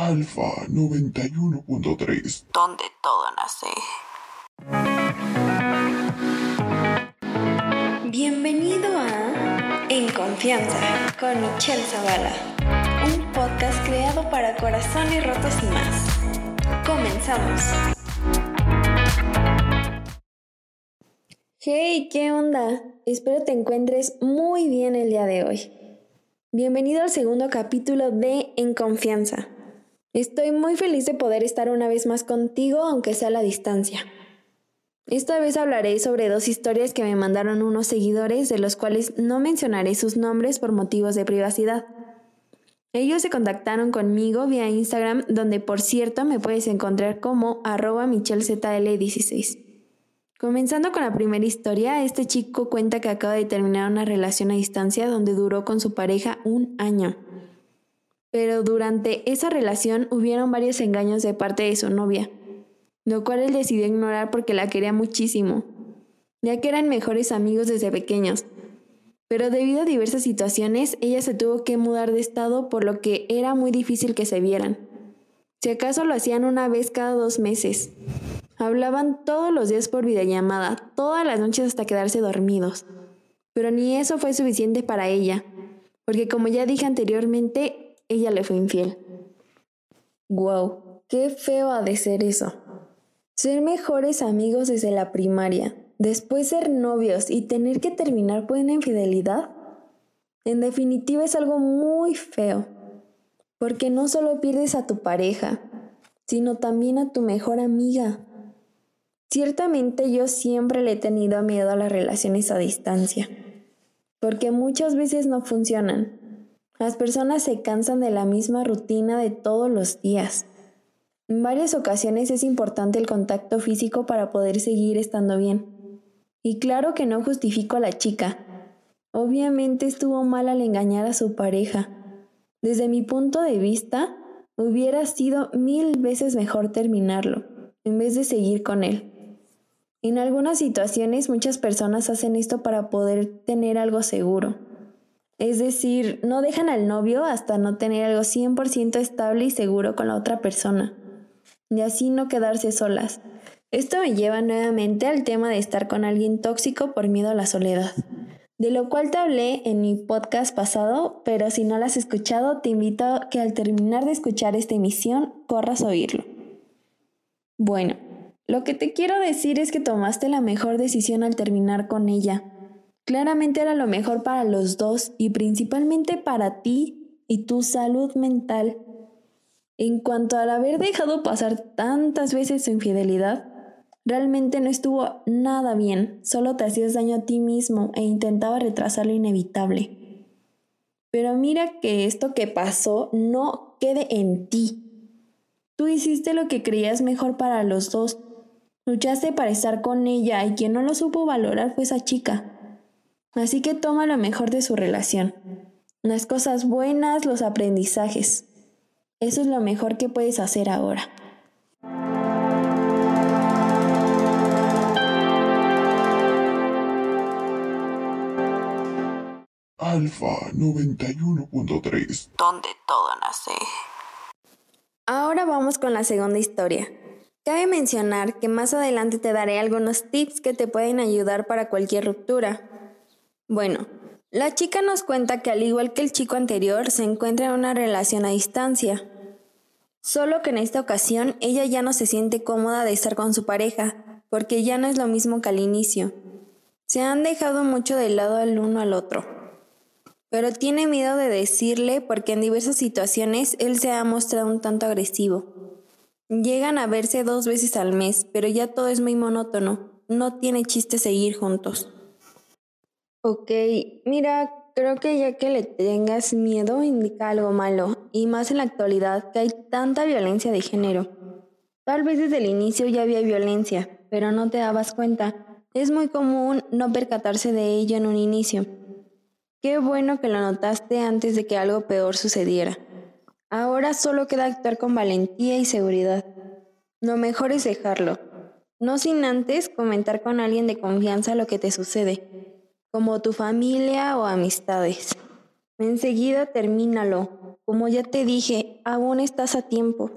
Alfa 91.3. donde todo nace. Bienvenido a En Confianza con Michelle Zavala, un podcast creado para corazones rotos y más. Comenzamos. Hey, ¿qué onda? Espero te encuentres muy bien el día de hoy. Bienvenido al segundo capítulo de En Confianza. Estoy muy feliz de poder estar una vez más contigo, aunque sea a la distancia. Esta vez hablaré sobre dos historias que me mandaron unos seguidores, de los cuales no mencionaré sus nombres por motivos de privacidad. Ellos se contactaron conmigo vía Instagram, donde por cierto me puedes encontrar como arroba michelzl16. Comenzando con la primera historia, este chico cuenta que acaba de terminar una relación a distancia donde duró con su pareja un año. Pero durante esa relación hubieron varios engaños de parte de su novia, lo cual él decidió ignorar porque la quería muchísimo, ya que eran mejores amigos desde pequeños. Pero debido a diversas situaciones, ella se tuvo que mudar de estado por lo que era muy difícil que se vieran. Si acaso lo hacían una vez cada dos meses. Hablaban todos los días por videollamada, todas las noches hasta quedarse dormidos. Pero ni eso fue suficiente para ella, porque como ya dije anteriormente, ella le fue infiel. Wow, qué feo ha de ser eso. Ser mejores amigos desde la primaria, después ser novios y tener que terminar por una infidelidad. En definitiva es algo muy feo, porque no solo pierdes a tu pareja, sino también a tu mejor amiga. Ciertamente yo siempre le he tenido miedo a las relaciones a distancia, porque muchas veces no funcionan. Las personas se cansan de la misma rutina de todos los días. En varias ocasiones es importante el contacto físico para poder seguir estando bien. Y claro que no justifico a la chica. Obviamente estuvo mal al engañar a su pareja. Desde mi punto de vista, hubiera sido mil veces mejor terminarlo, en vez de seguir con él. En algunas situaciones muchas personas hacen esto para poder tener algo seguro es decir, no dejan al novio hasta no tener algo 100% estable y seguro con la otra persona. Y así no quedarse solas. Esto me lleva nuevamente al tema de estar con alguien tóxico por miedo a la soledad. De lo cual te hablé en mi podcast pasado, pero si no lo has escuchado, te invito a que al terminar de escuchar esta emisión, corras a oírlo. Bueno, lo que te quiero decir es que tomaste la mejor decisión al terminar con ella Claramente era lo mejor para los dos y principalmente para ti y tu salud mental. En cuanto al haber dejado pasar tantas veces su infidelidad, realmente no estuvo nada bien, solo te hacías daño a ti mismo e intentaba retrasar lo inevitable. Pero mira que esto que pasó no quede en ti. Tú hiciste lo que creías mejor para los dos. Luchaste para estar con ella y quien no lo supo valorar fue esa chica. Así que toma lo mejor de su relación. Las cosas buenas, los aprendizajes. Eso es lo mejor que puedes hacer ahora. Alfa 91.3. Donde todo nace. Ahora vamos con la segunda historia. Cabe mencionar que más adelante te daré algunos tips que te pueden ayudar para cualquier ruptura. Bueno, la chica nos cuenta que al igual que el chico anterior, se encuentra en una relación a distancia. Solo que en esta ocasión ella ya no se siente cómoda de estar con su pareja, porque ya no es lo mismo que al inicio. Se han dejado mucho de lado el uno al otro. Pero tiene miedo de decirle porque en diversas situaciones él se ha mostrado un tanto agresivo. Llegan a verse dos veces al mes, pero ya todo es muy monótono. No tiene chiste seguir juntos. Ok, mira, creo que ya que le tengas miedo indica algo malo, y más en la actualidad que hay tanta violencia de género. Tal vez desde el inicio ya había violencia, pero no te dabas cuenta. Es muy común no percatarse de ello en un inicio. Qué bueno que lo notaste antes de que algo peor sucediera. Ahora solo queda actuar con valentía y seguridad. Lo mejor es dejarlo, no sin antes comentar con alguien de confianza lo que te sucede como tu familia o amistades. Enseguida termínalo, Como ya te dije, aún estás a tiempo.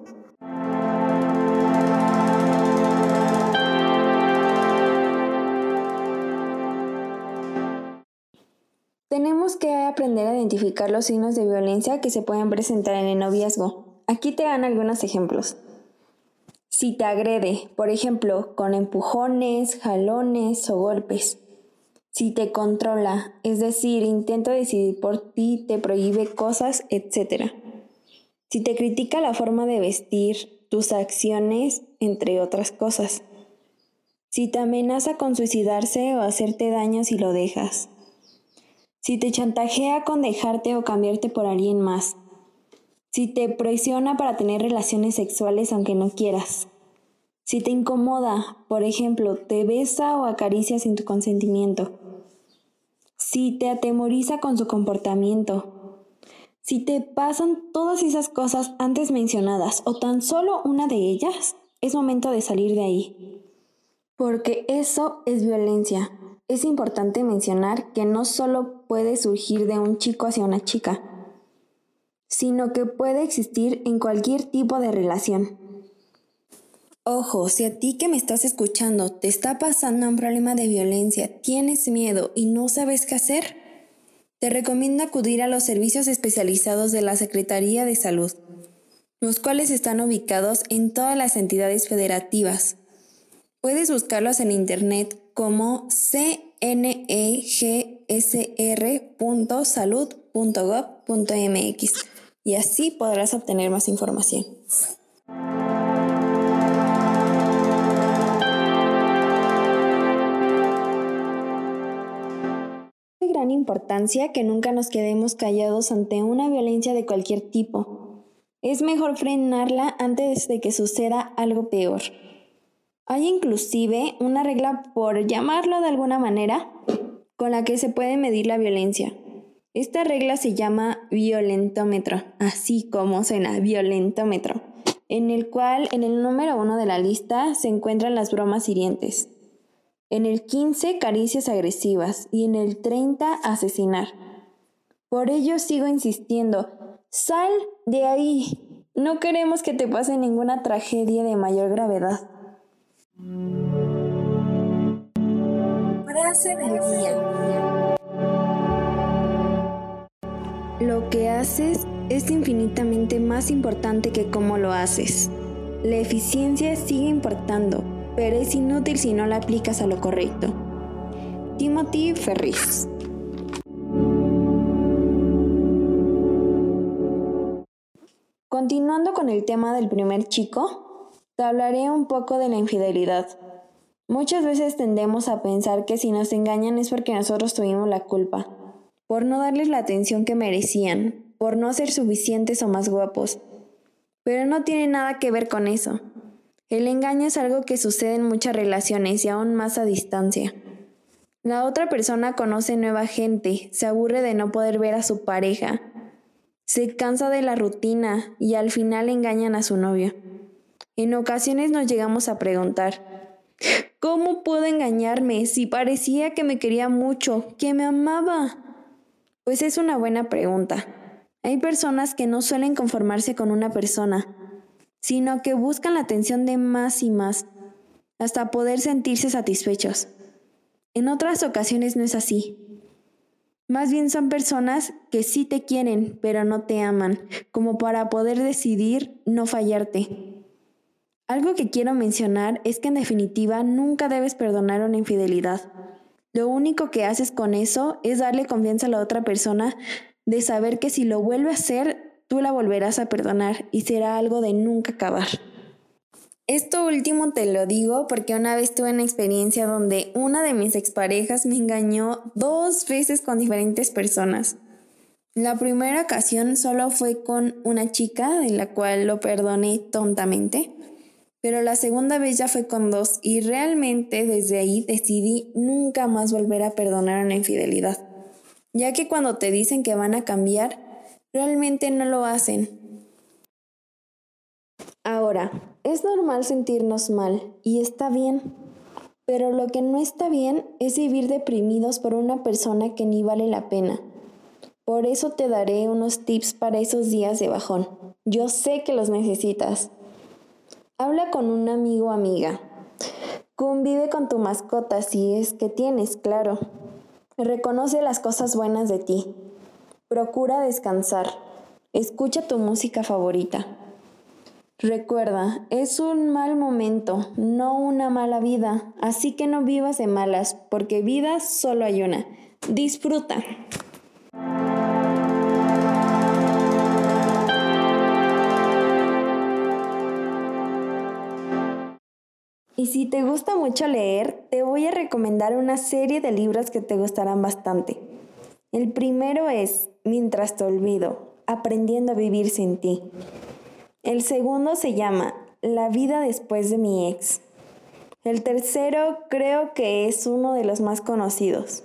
Tenemos que aprender a identificar los signos de violencia que se pueden presentar en el noviazgo. Aquí te dan algunos ejemplos. Si te agrede, por ejemplo, con empujones, jalones o golpes. Si te controla, es decir, intenta decidir por ti, te prohíbe cosas, etc. Si te critica la forma de vestir, tus acciones, entre otras cosas. Si te amenaza con suicidarse o hacerte daño si lo dejas. Si te chantajea con dejarte o cambiarte por alguien más, si te presiona para tener relaciones sexuales aunque no quieras, si te incomoda, por ejemplo, te besa o acaricia sin tu consentimiento, si te atemoriza con su comportamiento, si te pasan todas esas cosas antes mencionadas o tan solo una de ellas, es momento de salir de ahí. Porque eso es violencia, es importante mencionar que no solo puede surgir de un chico hacia una chica, sino que puede existir en cualquier tipo de relación. Ojo, si a ti que me estás escuchando te está pasando un problema de violencia, tienes miedo y no sabes qué hacer, te recomiendo acudir a los servicios especializados de la Secretaría de Salud, los cuales están ubicados en todas las entidades federativas. Puedes buscarlos en internet como cnegsr.salud.gov.mx y así podrás obtener más información. Gran importancia que nunca nos quedemos callados ante una violencia de cualquier tipo. Es mejor frenarla antes de que suceda algo peor. Hay inclusive una regla, por llamarlo de alguna manera, con la que se puede medir la violencia. Esta regla se llama violentómetro, así como suena, violentómetro, en el cual en el número uno de la lista se encuentran las bromas hirientes. En el 15, caricias agresivas y en el 30, asesinar. Por ello sigo insistiendo, sal de ahí. No queremos que te pase ninguna tragedia de mayor gravedad. Frase. Lo que haces es infinitamente más importante que cómo lo haces. La eficiencia sigue importando, pero es inútil si no la aplicas a lo correcto. Timothy Ferris. Continuando con el tema del primer chico, te hablaré un poco de la infidelidad. Muchas veces tendemos a pensar que si nos engañan es porque nosotros tuvimos la culpa, por no darles la atención que merecían, por no ser suficientes o más guapos. Pero no tiene nada que ver con eso. El engaño es algo que sucede en muchas relaciones y aún más a distancia. La otra persona conoce nueva gente, se aburre de no poder ver a su pareja, se cansa de la rutina y al final engañan a su novio. En ocasiones nos llegamos a preguntar, ¿cómo puedo engañarme si parecía que me quería mucho, que me amaba? Pues es una buena pregunta. Hay personas que no suelen conformarse con una persona, sino que buscan la atención de más y más, hasta poder sentirse satisfechos. En otras ocasiones no es así. Más bien son personas que sí te quieren, pero no te aman, como para poder decidir no fallarte. Algo que quiero mencionar es que en definitiva nunca debes perdonar una infidelidad. Lo único que haces con eso es darle confianza a la otra persona de saber que si lo vuelve a hacer, tú la volverás a perdonar y será algo de nunca acabar. Esto último te lo digo porque una vez tuve una experiencia donde una de mis exparejas me engañó dos veces con diferentes personas. La primera ocasión solo fue con una chica de la cual lo perdoné tontamente pero la segunda vez ya fue con dos y realmente desde ahí decidí nunca más volver a perdonar una infidelidad, ya que cuando te dicen que van a cambiar, realmente no lo hacen. Ahora, es normal sentirnos mal y está bien, pero lo que no está bien es vivir deprimidos por una persona que ni vale la pena. Por eso te daré unos tips para esos días de bajón. Yo sé que los necesitas. Habla con un amigo o amiga. Convive con tu mascota si es que tienes, claro. Reconoce las cosas buenas de ti. Procura descansar. Escucha tu música favorita. Recuerda, es un mal momento, no una mala vida, así que no vivas de malas, porque vida solo hay una. Disfruta. Y si te gusta mucho leer, te voy a recomendar una serie de libros que te gustarán bastante. El primero es Mientras te olvido, aprendiendo a vivir sin ti. El segundo se llama La vida después de mi ex. El tercero creo que es uno de los más conocidos.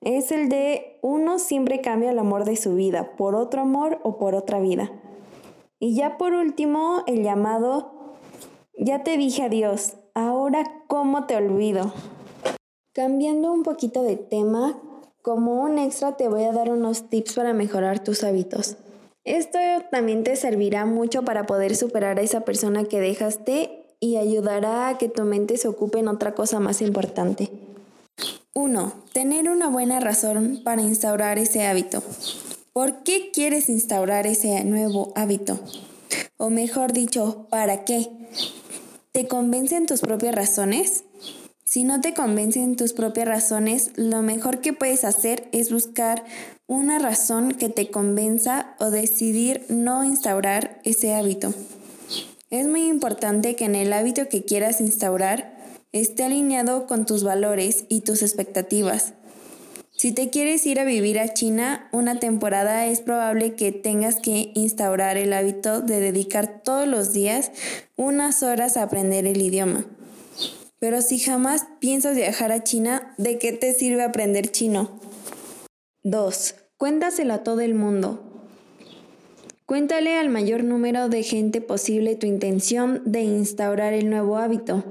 Es el de uno siempre cambia el amor de su vida por otro amor o por otra vida. Y ya por último, el llamado Ya te dije adiós, ahora cómo te olvido. Cambiando un poquito de tema, como un extra te voy a dar unos tips para mejorar tus hábitos. Esto también te servirá mucho para poder superar a esa persona que dejaste y ayudará a que tu mente se ocupe en otra cosa más importante. 1. Tener una buena razón para instaurar ese hábito. ¿Por qué quieres instaurar ese nuevo hábito? O mejor dicho, ¿para qué? ¿Te convencen tus propias razones? Si no te convencen tus propias razones, lo mejor que puedes hacer es buscar una razón que te convenza o decidir no instaurar ese hábito. Es muy importante que en el hábito que quieras instaurar esté alineado con tus valores y tus expectativas. Si te quieres ir a vivir a China una temporada es probable que tengas que instaurar el hábito de dedicar todos los días unas horas a aprender el idioma. Pero si jamás piensas viajar a China, ¿de qué te sirve aprender chino? 2. Cuéntaselo a todo el mundo. Cuéntale al mayor número de gente posible tu intención de instaurar el nuevo hábito.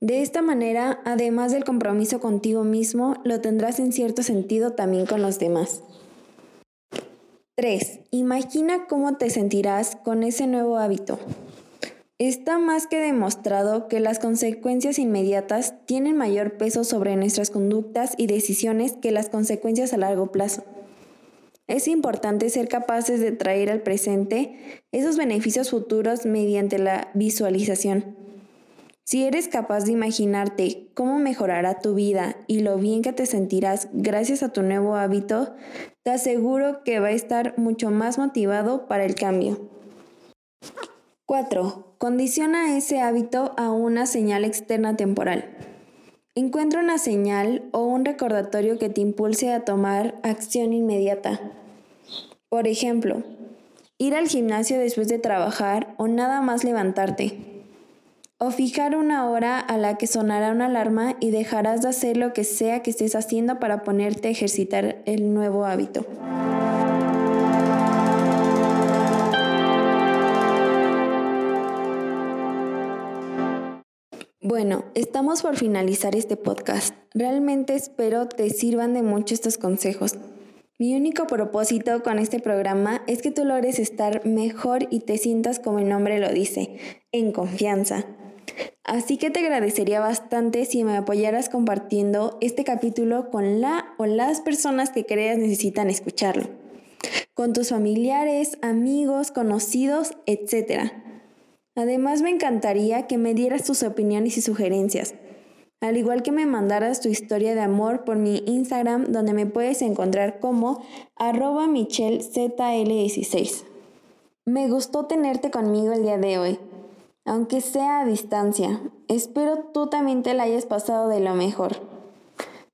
De esta manera, además del compromiso contigo mismo, lo tendrás en cierto sentido también con los demás. 3. Imagina cómo te sentirás con ese nuevo hábito. Está más que demostrado que las consecuencias inmediatas tienen mayor peso sobre nuestras conductas y decisiones que las consecuencias a largo plazo. Es importante ser capaces de traer al presente esos beneficios futuros mediante la visualización. Si eres capaz de imaginarte cómo mejorará tu vida y lo bien que te sentirás gracias a tu nuevo hábito, te aseguro que va a estar mucho más motivado para el cambio. 4. Condiciona ese hábito a una señal externa temporal. Encuentra una señal o un recordatorio que te impulse a tomar acción inmediata. Por ejemplo, ir al gimnasio después de trabajar o nada más levantarte. O fijar una hora a la que sonará una alarma y dejarás de hacer lo que sea que estés haciendo para ponerte a ejercitar el nuevo hábito. Bueno, estamos por finalizar este podcast. Realmente espero te sirvan de mucho estos consejos. Mi único propósito con este programa es que tú logres estar mejor y te sientas como el nombre lo dice, en confianza. Así que te agradecería bastante si me apoyaras compartiendo este capítulo con la o las personas que creas necesitan escucharlo. Con tus familiares, amigos, conocidos, etc. Además, me encantaría que me dieras tus opiniones y sugerencias, al igual que me mandaras tu historia de amor por mi Instagram, donde me puedes encontrar como arroba michelzl16. Me gustó tenerte conmigo el día de hoy, aunque sea a distancia. Espero tú también te la hayas pasado de lo mejor.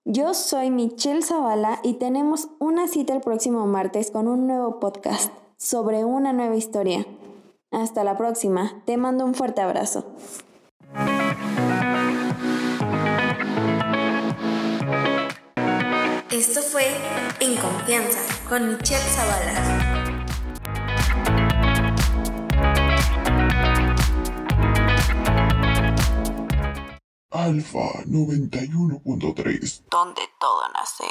Yo soy Michelle Zavala y tenemos una cita el próximo martes con un nuevo podcast sobre una nueva historia. Hasta la próxima. Te mando un fuerte abrazo. Esto fue En Confianza con Michelle Zavala. Alfa 91.3. Donde todo nace.